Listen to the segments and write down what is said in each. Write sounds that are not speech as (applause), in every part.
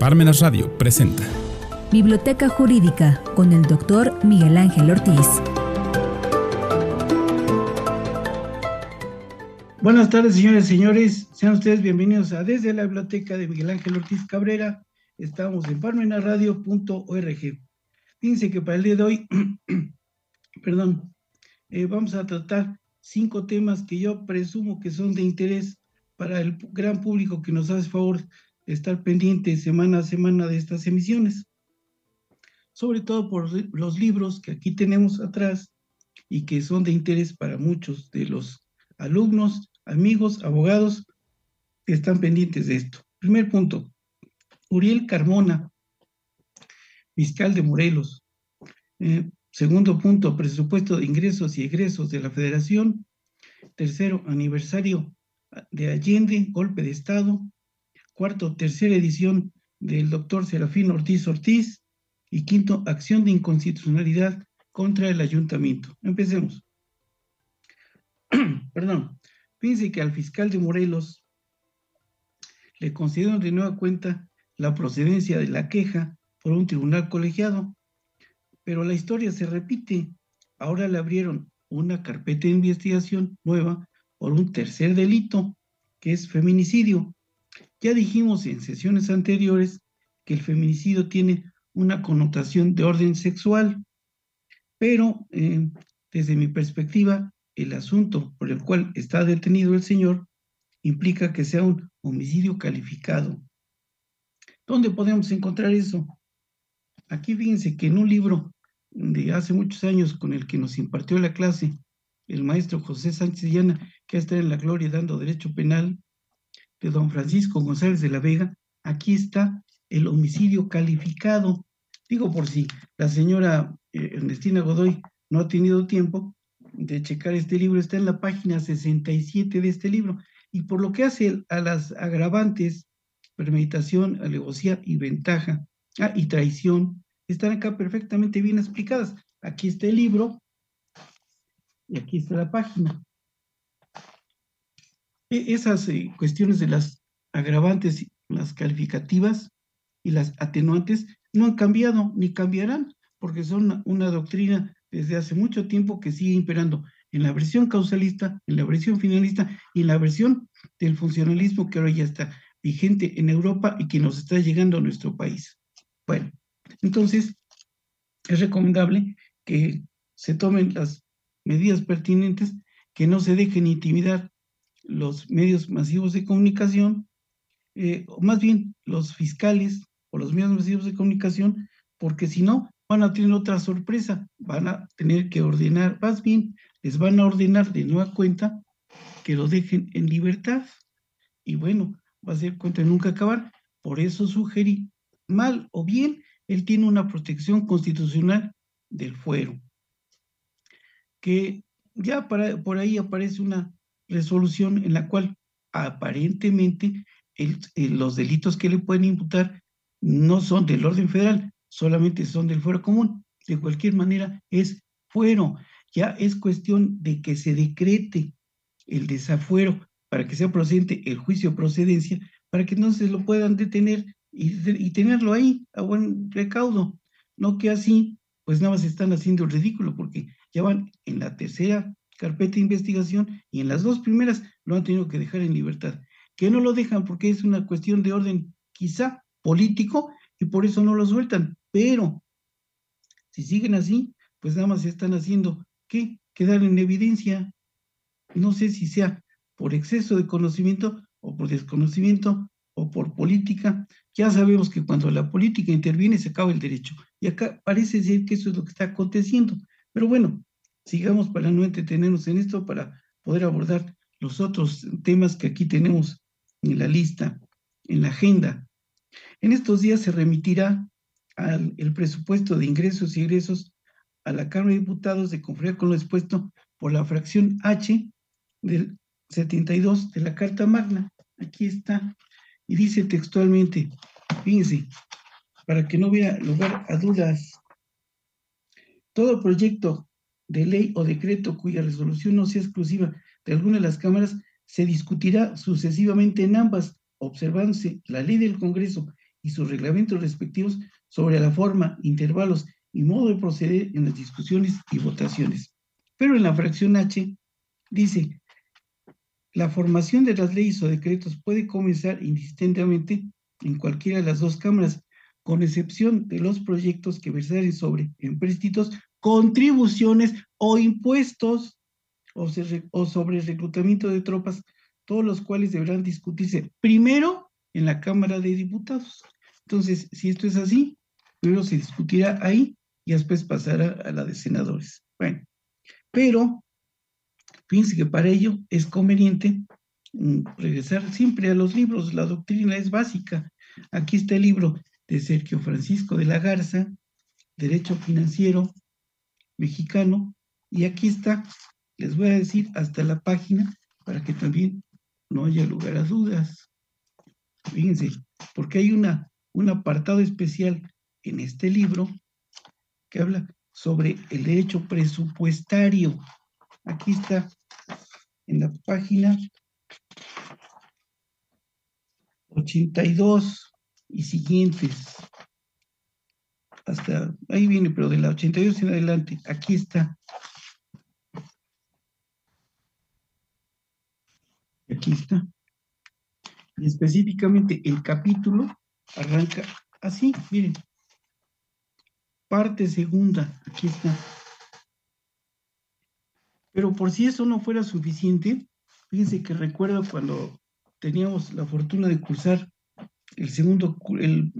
Parmenas Radio presenta Biblioteca Jurídica con el doctor Miguel Ángel Ortiz. Buenas tardes, señores y señores. Sean ustedes bienvenidos a Desde la Biblioteca de Miguel Ángel Ortiz Cabrera. Estamos en parmenaradio.org. Fíjense que para el día de hoy, (clears throat) perdón, eh, vamos a tratar cinco temas que yo presumo que son de interés para el gran público que nos hace favor estar pendiente semana a semana de estas emisiones, sobre todo por los libros que aquí tenemos atrás y que son de interés para muchos de los alumnos, amigos, abogados que están pendientes de esto. Primer punto, Uriel Carmona, fiscal de Morelos. Eh, segundo punto, presupuesto de ingresos y egresos de la Federación. Tercero, aniversario de Allende, golpe de Estado cuarto, tercera edición del doctor Serafín Ortiz Ortiz, y quinto, acción de inconstitucionalidad contra el ayuntamiento. Empecemos. (clears throat) Perdón, fíjense que al fiscal de Morelos le concedieron de nueva cuenta la procedencia de la queja por un tribunal colegiado, pero la historia se repite. Ahora le abrieron una carpeta de investigación nueva por un tercer delito, que es feminicidio, ya dijimos en sesiones anteriores que el feminicidio tiene una connotación de orden sexual, pero eh, desde mi perspectiva, el asunto por el cual está detenido el señor implica que sea un homicidio calificado. ¿Dónde podemos encontrar eso? Aquí fíjense que en un libro de hace muchos años con el que nos impartió la clase el maestro José Sánchez Llana, que está en la gloria dando derecho penal, de don Francisco González de la Vega, aquí está el homicidio calificado. Digo por si la señora eh, Ernestina Godoy no ha tenido tiempo de checar este libro, está en la página 67 de este libro. Y por lo que hace a las agravantes, premeditación, alevosía y ventaja, ah, y traición, están acá perfectamente bien explicadas. Aquí está el libro y aquí está la página. E, esas eh, cuestiones de las agravantes, las calificativas y las atenuantes no han cambiado ni cambiarán, porque son una, doctrina desde hace mucho tiempo que sigue imperando en la versión causalista, en la versión finalista y en la versión del funcionalismo que ahora ya está vigente en Europa y que nos está llegando a nuestro país. Bueno, entonces es recomendable que se tomen las medidas pertinentes, que no se dejen intimidar los medios masivos de comunicación, eh, o más bien los fiscales o los medios masivos de comunicación, porque si no, van a tener otra sorpresa, van a tener que ordenar, más bien, les van a ordenar de nueva cuenta que lo dejen en libertad. Y bueno, va a ser cuenta de nunca acabar. Por eso sugerí, mal o bien, él tiene una protección constitucional del fuero. Que ya para, por ahí aparece una resolución en la cual aparentemente los delitos que le pueden imputar no son del orden federal, solamente son del fuero común. De cualquier manera, es fuero. Ya es cuestión de que se decrete el desafuero para que sea procedente el juicio de procedencia, para que se lo puedan detener y, y tenerlo ahí a buen recaudo. No que así, pues nada más están haciendo el ridículo, porque ya van en la tercera carpeta de investigación y en las dos primeras lo han tenido que dejar en libertad. Que no lo dejan porque es una cuestión de orden quizá político y por eso no lo sueltan. Pero si siguen así, pues nada más están haciendo que quedar en evidencia. No sé si sea por exceso de conocimiento o por desconocimiento o por política. Ya sabemos que cuando la política interviene se acaba el derecho. Y acá parece ser que eso es lo que está aconteciendo. Pero bueno, sigamos para no entretenernos en esto, para poder abordar los otros temas que aquí tenemos en la lista, en la agenda. En estos días se remitirá al, el presupuesto de ingresos y egresos a la Cámara de Diputados de conformidad con lo expuesto por la fracción H del 72 de la Carta Magna. Aquí está. Y dice textualmente, fíjense, para que no hubiera lugar a dudas, todo proyecto de ley o decreto cuya resolución no sea exclusiva de alguna de las cámaras se discutirá sucesivamente en ambas, observándose la ley del Congreso y sus reglamentos respectivos sobre la forma, intervalos y modo de proceder en las discusiones y votaciones. Pero en la fracción H dice, la formación de las leyes o decretos puede comenzar indistintamente en cualquiera de las dos cámaras, con excepción de los proyectos que versaren sobre empréstitos, contribuciones o impuestos o, sobre reclutamiento de tropas, todos los cuales deberán discutirse primero en la Cámara de Diputados. Entonces, si esto es así, primero se discutirá ahí y después pasará a la de senadores. Bueno, pero fíjense que para ello es conveniente mm, regresar siempre a los libros, la doctrina es básica. Aquí está el libro de Sergio Francisco de la Garza, Derecho Financiero Mexicano, y aquí está, les voy a decir hasta la página para que también no haya lugar a dudas. Fíjense, porque hay una, un apartado especial en este libro que habla sobre el derecho presupuestario. Aquí está en la página 82 y siguientes. Hasta ahí viene, pero de la 82 en adelante, aquí está. Aquí está. Y específicamente el capítulo arranca así, miren. Parte segunda, aquí está. Pero por si eso no fuera suficiente, fíjense que recuerdo cuando teníamos la fortuna de cursar el segundo, el,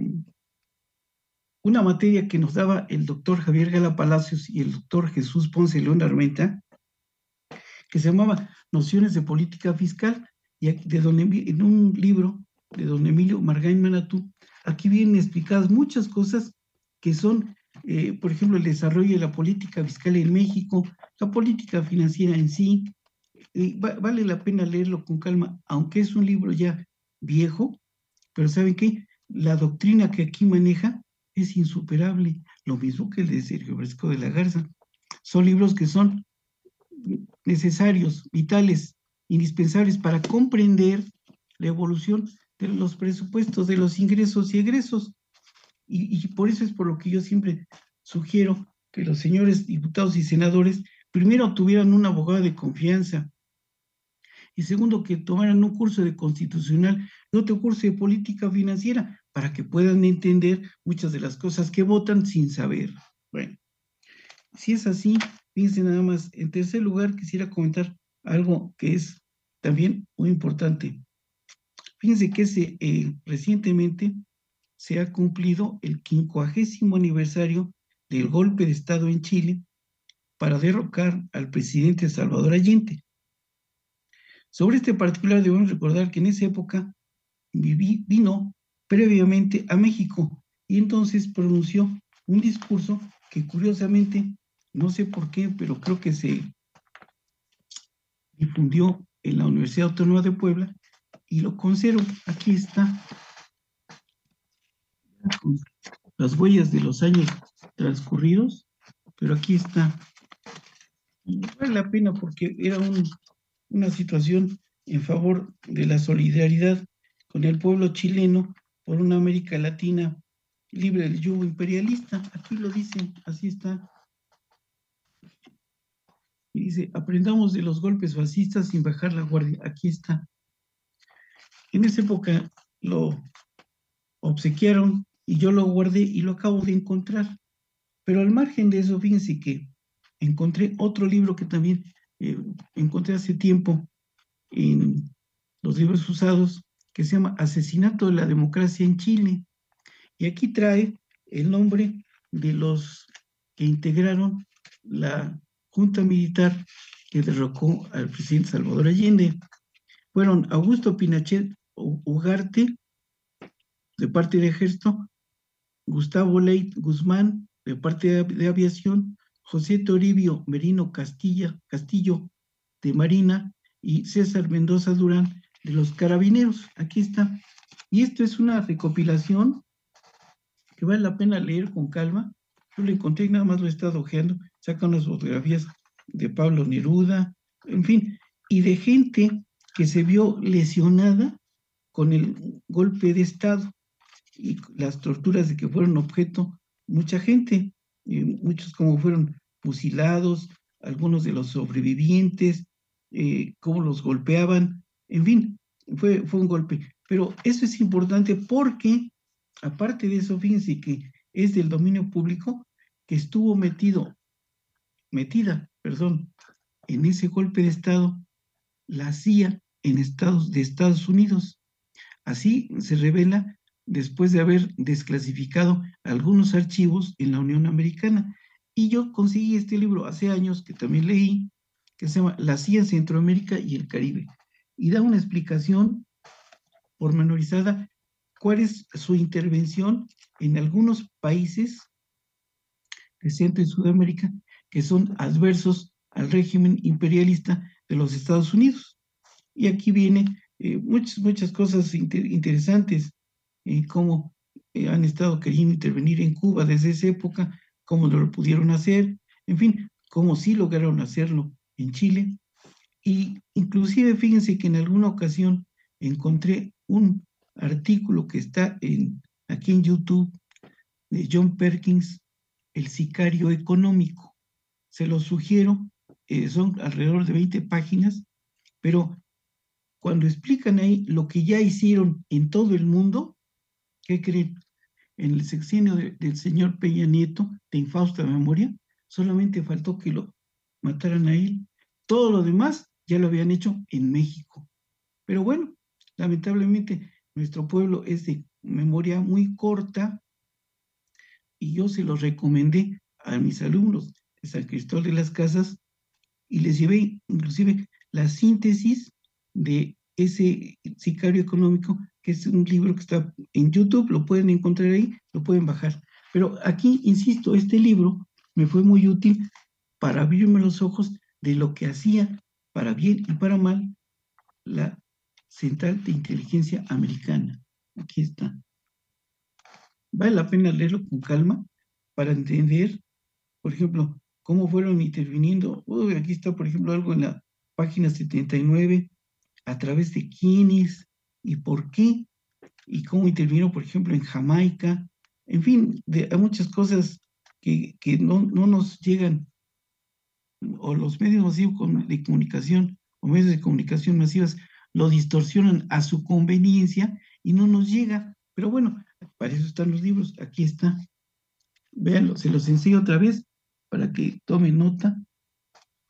una materia que nos daba el doctor Javier Gala Palacios y el doctor Jesús Ponce León Armenta, que se llamaba Nociones de Política Fiscal, y de don, en un libro de don Emilio Margain Manatú, aquí vienen explicadas muchas cosas que son eh, por ejemplo, el desarrollo de la política fiscal en México, la política financiera en sí. vale la pena leerlo con calma, aunque es un libro ya viejo, pero ¿saben qué? La doctrina que aquí maneja es insuperable, lo mismo que el de Sergio Fresco de la Garza. Son libros que son necesarios, vitales, indispensables para comprender la evolución de los presupuestos, de los ingresos y egresos. Y, por eso es por lo que yo siempre sugiero que los señores diputados y senadores primero tuvieran un abogado de confianza y segundo que tomaran un curso de constitucional y otro curso de política financiera para que puedan entender muchas de las cosas que votan sin saber. Bueno, si es así, fíjense nada más. En tercer lugar, quisiera comentar algo que es también muy importante. Fíjense que eh, recientemente se ha cumplido el quincuagésimo aniversario del golpe de Estado en Chile para derrocar al presidente Salvador Allende. Sobre este particular debemos recordar que en esa época vino previamente a México y entonces pronunció un discurso que curiosamente, no sé por qué, pero creo que se difundió en la Universidad Autónoma de Puebla y lo conservo. Aquí está las huellas de los años transcurridos, pero aquí está. vale la pena porque era una situación en favor de la solidaridad con el pueblo chileno por una América Latina libre del yugo imperialista. Aquí lo dicen, así está. Y dice, aprendamos de los golpes fascistas sin bajar la guardia. Aquí está. En esa época lo obsequiaron y yo lo guardé y lo acabo de encontrar. Pero al margen de eso, fíjense que encontré otro libro que también eh, encontré hace tiempo en los libros usados, que se llama Asesinato de la Democracia en Chile. Y aquí trae el nombre de los que integraron la Junta Militar que derrocó al presidente Salvador Allende. Fueron Augusto Pinochet Ugarte, de parte del ejército, Gustavo Leit Guzmán, de parte de, aviación, José Toribio Merino Castilla, Castillo, de Marina, y César Mendoza Durán, de los carabineros. Aquí está. Y esto es una recopilación que vale la pena leer con calma. Yo lo encontré y nada más lo he estado ojeando. Saca unas fotografías de Pablo Neruda, en fin, y de gente que se vio lesionada con el golpe de Estado. y las torturas de que fueron objeto mucha gente, muchos como fueron fusilados, algunos de los sobrevivientes, eh, cómo los golpeaban, en fin, fue, fue un golpe. Pero eso es importante porque, aparte de eso, fíjense que es del dominio público que estuvo metido, metida, perdón, en ese golpe de Estado, la CIA en Estados, de Estados Unidos. Así se revela después de haber desclasificado algunos archivos en la Unión Americana. Y yo conseguí este libro hace años, que también leí, que se llama La CIA en Centroamérica y el Caribe. Y da una explicación pormenorizada cuál es su intervención en algunos países de Centro y Sudamérica que son adversos al régimen imperialista de los Estados Unidos. Y aquí viene eh, muchas, muchas cosas interesantes, eh, cómo eh, han estado queriendo intervenir en Cuba desde esa época, cómo lo pudieron hacer, en fin, cómo sí lograron hacerlo en Chile. Y inclusive fíjense que en alguna ocasión encontré un artículo que está en, aquí en YouTube de John Perkins, El sicario económico. Se lo sugiero, eh, son alrededor de 20 páginas, pero cuando explican ahí lo que ya hicieron en todo el mundo, ¿qué creen? En el sexenio del señor Peña Nieto, de infausta memoria, solamente faltó que lo mataran a él. Todo lo demás ya lo habían hecho en México. Pero bueno, lamentablemente nuestro pueblo es de memoria muy corta y yo se lo recomendé a mis alumnos de San Cristóbal de las Casas y les llevé inclusive la síntesis de ese sicario económico, que es un libro que está en YouTube, lo pueden encontrar ahí, lo pueden bajar. Pero aquí, insisto, este libro me fue muy útil para abrirme los ojos de lo que hacía, para bien y para mal, la Central de Inteligencia Americana. Aquí está. Vale la pena leerlo con calma para entender, por ejemplo, cómo fueron interviniendo. aquí está, por ejemplo, algo en la página 79, a través de quiénes y por qué, y cómo intervino, por ejemplo, en Jamaica. En fin, hay muchas cosas que, no nos llegan, o los medios masivos de comunicación, o medios de comunicación masivas, lo distorsionan a su conveniencia y no nos llega. Pero bueno, para eso están los libros. Aquí está. Véanlo, se los enseño otra vez para que tomen nota.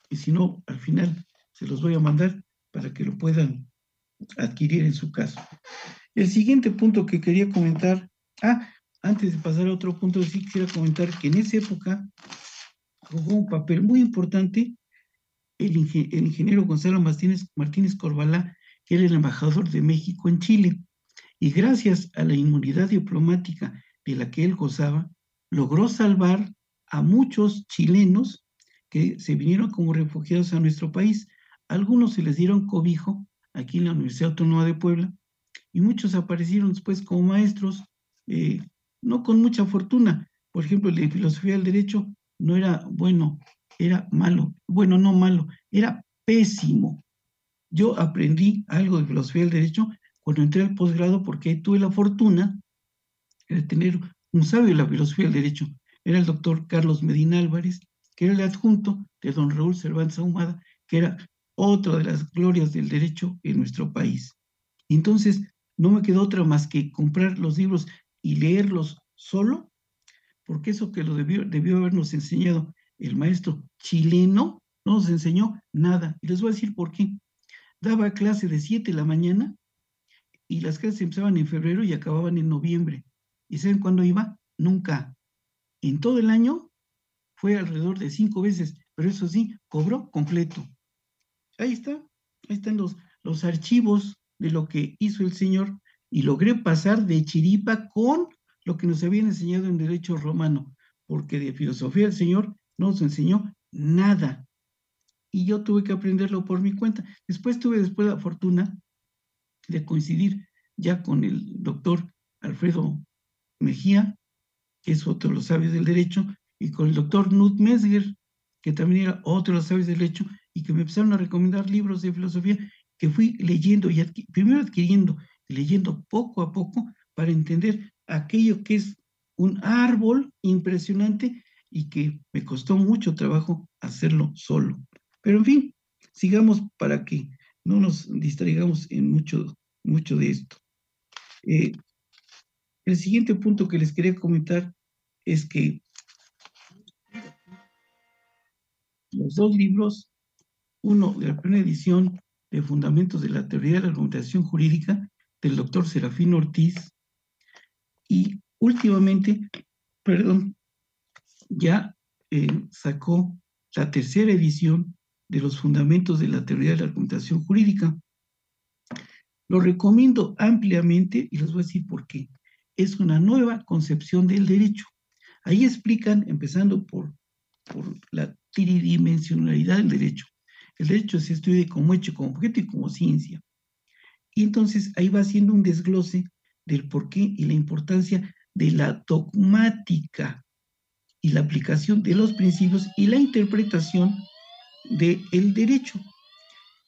Y si no, al final se los voy a mandar para que lo puedan adquirir en su caso. El siguiente punto que quería comentar, ah, antes de pasar a otro punto, sí quisiera comentar que en esa época jugó un papel muy importante el, ingeniero Gonzalo Martínez, Martínez Corbalá, que era el embajador de México en Chile. Y gracias a la inmunidad diplomática de la que él gozaba, logró salvar a muchos chilenos que se vinieron como refugiados a nuestro país. Algunos se les dieron cobijo aquí en la Universidad Autónoma de Puebla y muchos aparecieron después como maestros, eh, no con mucha fortuna. Por ejemplo, el de filosofía del derecho no era bueno, era malo. Bueno, no malo, era pésimo. Yo aprendí algo de filosofía del derecho cuando entré al posgrado porque tuve la fortuna de tener un sabio de la filosofía del derecho. Era el doctor Carlos Medina Álvarez, que era el adjunto de don Raúl Cervantes Ahumada, que era otra de las glorias del derecho en nuestro país. Entonces, no me quedó otra más que comprar los libros y leerlos solo, porque eso que lo debió, debió habernos enseñado el maestro chileno, no nos enseñó nada. Y les voy a decir por qué daba clase de 7 de la mañana y las clases empezaban en febrero y acababan en noviembre. ¿Y saben cuándo iba? Nunca. En todo el año fue alrededor de cinco veces, pero eso sí, cobró completo. Ahí está, ahí están los, los archivos de lo que hizo el Señor y logré pasar de chiripa con lo que nos habían enseñado en derecho romano, porque de filosofía el Señor no nos enseñó nada y yo tuve que aprenderlo por mi cuenta. Después tuve después la fortuna de coincidir ya con el doctor Alfredo Mejía, que es otro de los sabios del derecho, y con el doctor Knut Mesger, que también era otro de los sabios del derecho, y que me empezaron a recomendar libros de filosofía que fui leyendo y primero adquiriendo y leyendo poco a poco para entender aquello que es un árbol impresionante y que me costó mucho trabajo hacerlo solo. Pero en fin, sigamos para que no nos distraigamos en mucho, mucho de esto. Eh, el siguiente punto que les quería comentar es que los dos libros, uno de la primera edición de Fundamentos de la Teoría de la Argumentación Jurídica del doctor Serafín Ortiz y últimamente, perdón, ya eh, sacó la tercera edición de los fundamentos de la teoría de la argumentación jurídica. Lo recomiendo ampliamente y les voy a decir por qué. Es una nueva concepción del derecho. Ahí explican, empezando por, por la tridimensionalidad del derecho. El derecho se estudia como hecho, como objeto y como ciencia. Y entonces ahí va haciendo un desglose del por qué y la importancia de la dogmática y la aplicación de los principios y la interpretación del el derecho.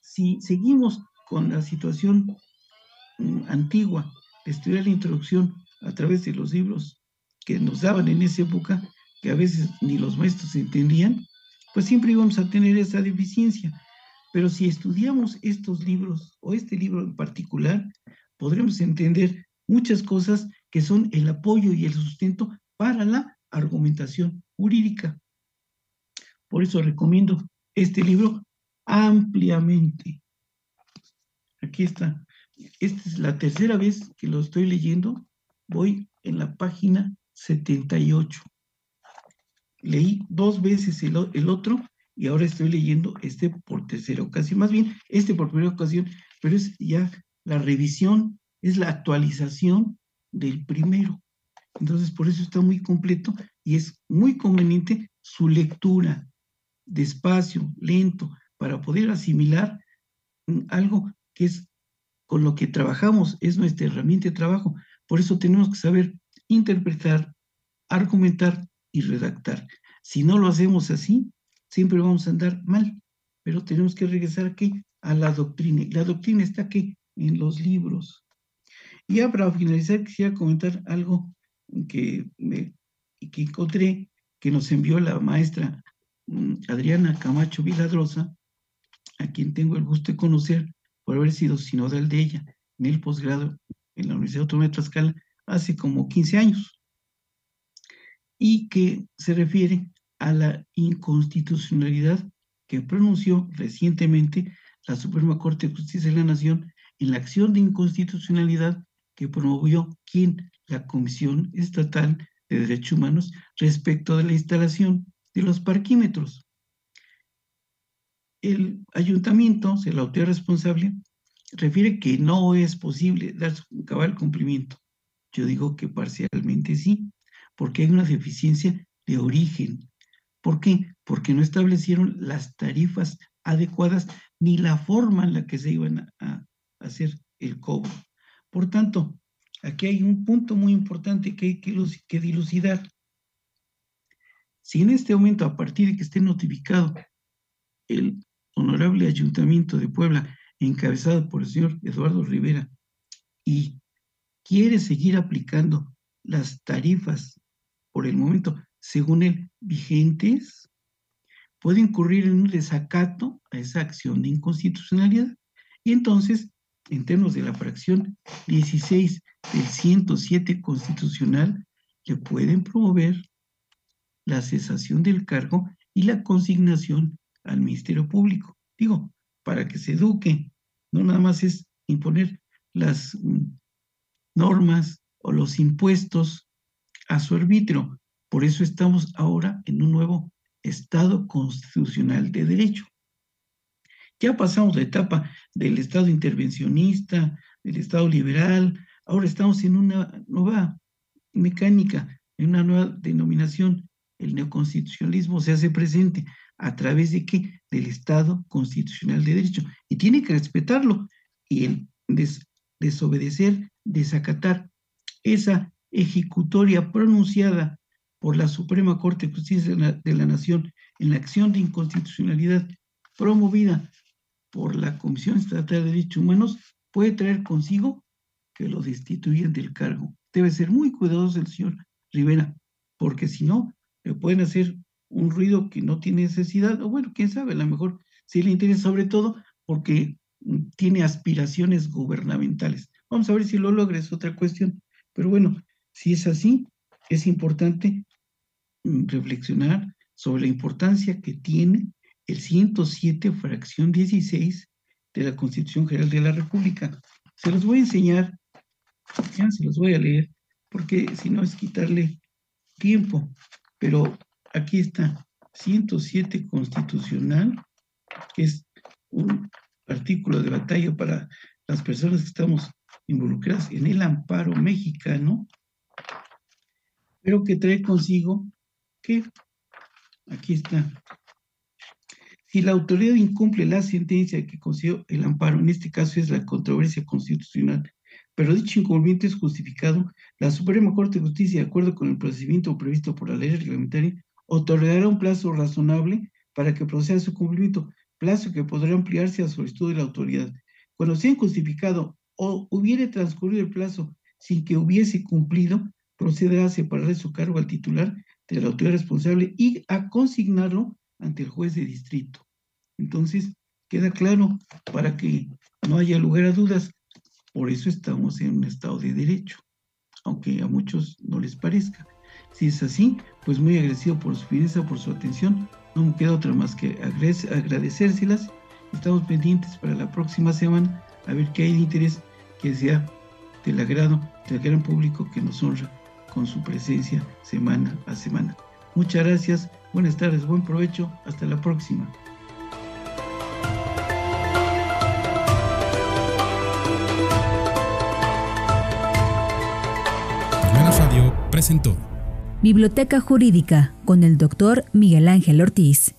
Si seguimos con la situación mm, antigua de estudiar la introducción a través de los libros que nos daban en esa época, que a veces ni los maestros entendían, pues siempre íbamos a tener esa deficiencia. Pero si estudiamos estos libros o este libro en particular, podremos entender muchas cosas que son el apoyo y el sustento para la argumentación jurídica. Por eso recomiendo este libro ampliamente. Aquí está. Esta es la tercera vez que lo estoy leyendo. Voy en la página 78. Leí dos veces el, otro y ahora estoy leyendo este por tercera ocasión. Más bien, este por primera ocasión, pero es ya la revisión, es la actualización del primero. Entonces, por eso está muy completo y es muy conveniente su lectura despacio, lento, para poder asimilar algo que es con lo que trabajamos, es nuestra herramienta de trabajo. Por eso tenemos que saber interpretar, argumentar y redactar. Si no lo hacemos así, siempre vamos a andar mal, pero tenemos que regresar aquí a la doctrina. La doctrina está aquí en los libros. Y ya para finalizar, quisiera comentar algo que, que encontré que nos envió la maestra mm, Adriana Camacho Viladrosa, a quien tengo el gusto de conocer por haber sido sinodal de ella en el posgrado en la Universidad Autónoma de Tlaxcala hace como 15 años, y que se refiere a la inconstitucionalidad que pronunció recientemente la Suprema Corte de Justicia de la Nación en la acción de inconstitucionalidad que promovió quien la Comisión Estatal de Derechos Humanos respecto de la instalación de los parquímetros. El ayuntamiento, se la autoridad responsable, refiere que no es posible dar su cabal cumplimiento. Yo digo que parcialmente sí, porque hay una deficiencia de origen. ¿Por qué? Porque no establecieron las tarifas adecuadas ni la forma en la que se iban a hacer el cobro. Por tanto, aquí hay un punto muy importante que hay que, dilucidar. Si en este momento, a partir de que esté notificado el honorable ayuntamiento de Puebla, encabezado por el señor Eduardo Rivera, y quiere seguir aplicando las tarifas por el momento, según él, vigentes, puede incurrir en un desacato a esa acción de inconstitucionalidad. Y entonces, en términos de la fracción 16 del 107 constitucional, le pueden promover la cesación del cargo y la consignación al Ministerio Público. Digo, para que se eduque, no nada más es imponer las mm, normas o los impuestos a su arbitrio. Por eso estamos ahora en un nuevo Estado constitucional de derecho. Ya pasamos la etapa del Estado intervencionista, del Estado liberal, ahora estamos en una nueva mecánica, en una nueva denominación. El neoconstitucionalismo se hace presente a través de qué? Del Estado constitucional de derecho. Y tiene que respetarlo. Y el desobedecer, desacatar esa ejecutoria pronunciada por la Suprema Corte de Justicia de la, Nación en la acción de inconstitucionalidad promovida por la Comisión Estatal de Derechos Humanos puede traer consigo que lo destituyan del cargo. debe ser muy cuidadoso el señor Rivera, porque si no, le pueden hacer un ruido que no tiene necesidad, o bueno, quién sabe, a lo mejor sí le interesa, sobre todo porque tiene aspiraciones gubernamentales. Vamos a ver si lo logra, es otra cuestión. Pero bueno, si es así, es importante mm, reflexionar sobre la importancia que tiene el 107, fracción 16 de la Constitución General de la República. Se los voy a enseñar, ya se los voy a leer, porque si no es quitarle tiempo. Pero aquí está, 107 constitucional, que es un artículo de batalla para las personas que estamos involucradas en el amparo mexicano, pero que trae consigo que, aquí está, si la autoridad incumple la sentencia que concedió el amparo, en este caso es la controversia constitucional, pero dicho incumplimiento es justificado, la Suprema Corte de Justicia, de acuerdo con el procedimiento previsto por la ley reglamentaria, otorgará un plazo razonable para que proceda su cumplimiento, plazo que podrá ampliarse a solicitud de la autoridad. Cuando sea injustificado o hubiere transcurrido el plazo sin que hubiese cumplido, procederá a separar de su cargo al titular de la autoridad responsable y a consignarlo ante el juez de distrito. Entonces, queda claro para que no haya lugar a dudas. Por eso estamos en un estado de derecho, aunque a muchos no les parezca. Si es así, pues muy agradecido por su fidelidad, por su atención. No me queda otra más que agradecérselas. Estamos pendientes para la próxima semana a ver qué hay de interés que sea del agrado del gran público que nos honra con su presencia semana a semana. Muchas gracias, buenas tardes, buen provecho, hasta la próxima. presentó Biblioteca Jurídica con el doctor Miguel Ángel Ortiz.